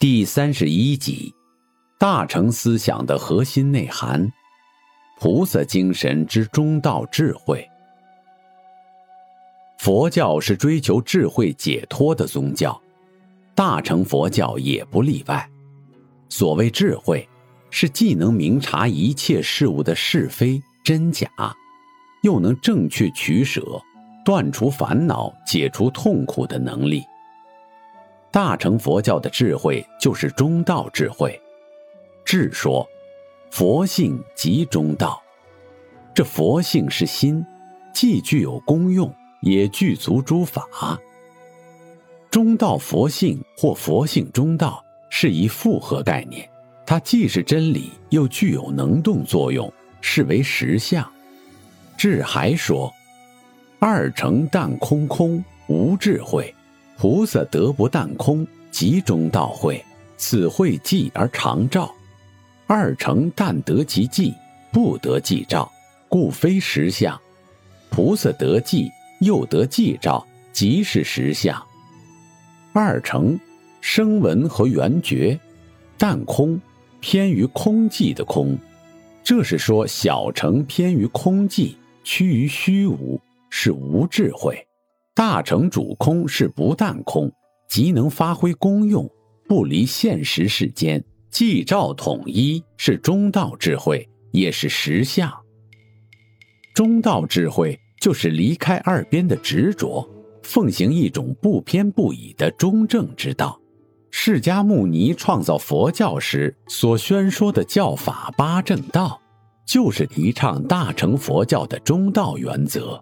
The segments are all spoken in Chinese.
第三十一集：大乘思想的核心内涵，菩萨精神之中道智慧。佛教是追求智慧解脱的宗教。大乘佛教也不例外。所谓智慧，是既能明察一切事物的是非真假，又能正确取舍、断除烦恼、解除痛苦的能力。大乘佛教的智慧就是中道智慧。智说，佛性即中道。这佛性是心，既具有功用，也具足诸法。中道佛性或佛性中道是一复合概念，它既是真理，又具有能动作用，是为实相。智还说：“二乘但空空，无智慧；菩萨得不但空，即中道会。此会寂而常照。二乘但得其寂，不得寂照，故非实相。菩萨得寂，又得寂照，即是实相。”二乘，声闻和缘觉，但空，偏于空寂的空，这是说小乘偏于空寂，趋于虚无，是无智慧；大乘主空是不但空，即能发挥功用，不离现实世间，寂照统一，是中道智慧，也是实相。中道智慧就是离开二边的执着。奉行一种不偏不倚的中正之道。释迦牟尼创造佛教时所宣说的教法八正道，就是提倡大乘佛教的中道原则。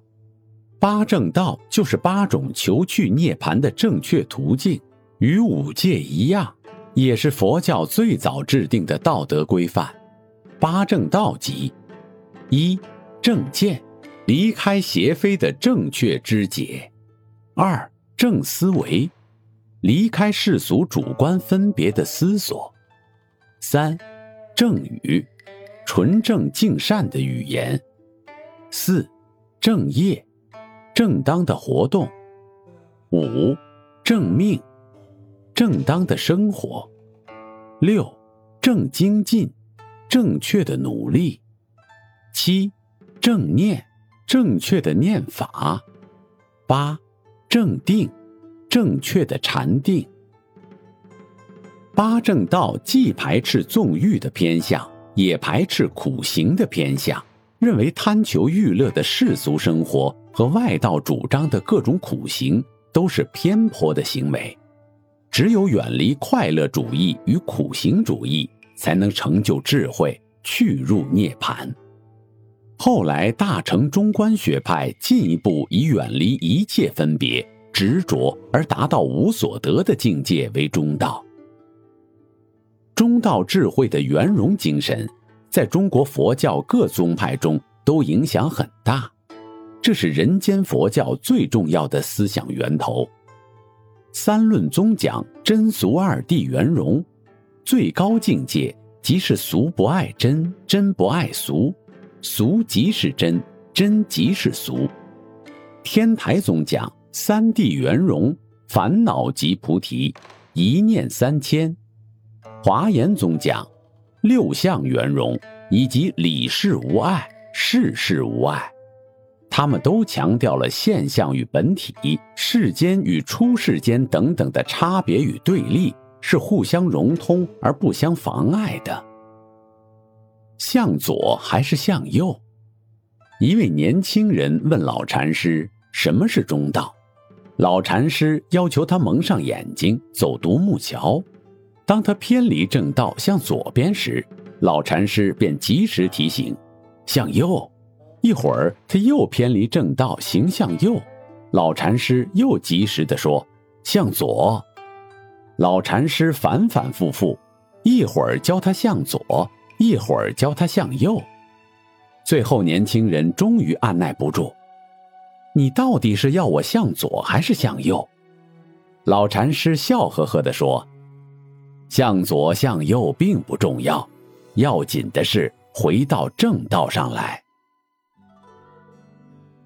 八正道就是八种求去涅槃的正确途径，与五戒一样，也是佛教最早制定的道德规范。八正道即：一、正见，离开邪非的正确知解。二正思维，离开世俗主观分别的思索；三正语，纯正净善的语言；四正业，正当的活动；五正命，正当的生活；六正精进，正确的努力；七正念，正确的念法；八。正定，正确的禅定。八正道既排斥纵欲的偏向，也排斥苦行的偏向，认为贪求欲乐的世俗生活和外道主张的各种苦行都是偏颇的行为。只有远离快乐主义与苦行主义，才能成就智慧，去入涅槃。后来，大乘中观学派进一步以远离一切分别、执着而达到无所得的境界为中道。中道智慧的圆融精神，在中国佛教各宗派中都影响很大，这是人间佛教最重要的思想源头。三论宗讲真俗二谛圆融，最高境界即是俗不爱真，真不爱俗。俗即是真，真即是俗。天台宗讲三谛圆融，烦恼即菩提，一念三千。华严宗讲六相圆融，以及理事无碍，事事无碍。他们都强调了现象与本体、世间与出世间等等的差别与对立，是互相融通而不相妨碍的。向左还是向右？一位年轻人问老禅师：“什么是中道？”老禅师要求他蒙上眼睛，走独木桥。当他偏离正道向左边时，老禅师便及时提醒：“向右。”一会儿他又偏离正道行向右，老禅师又及时地说：“向左。”老禅师反反复复，一会儿教他向左，一会儿教他向右。最后，年轻人终于按耐不住：“你到底是要我向左还是向右？”老禅师笑呵呵地说：“向左向右并不重要，要紧的是回到正道上来。”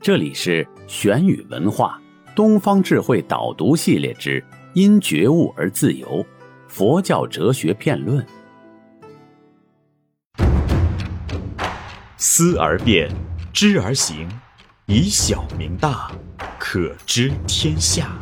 这里是玄宇文化东方智慧导读系列之“因觉悟而自由”，佛教哲学辩论。思而变，知而行，以小明大，可知天下。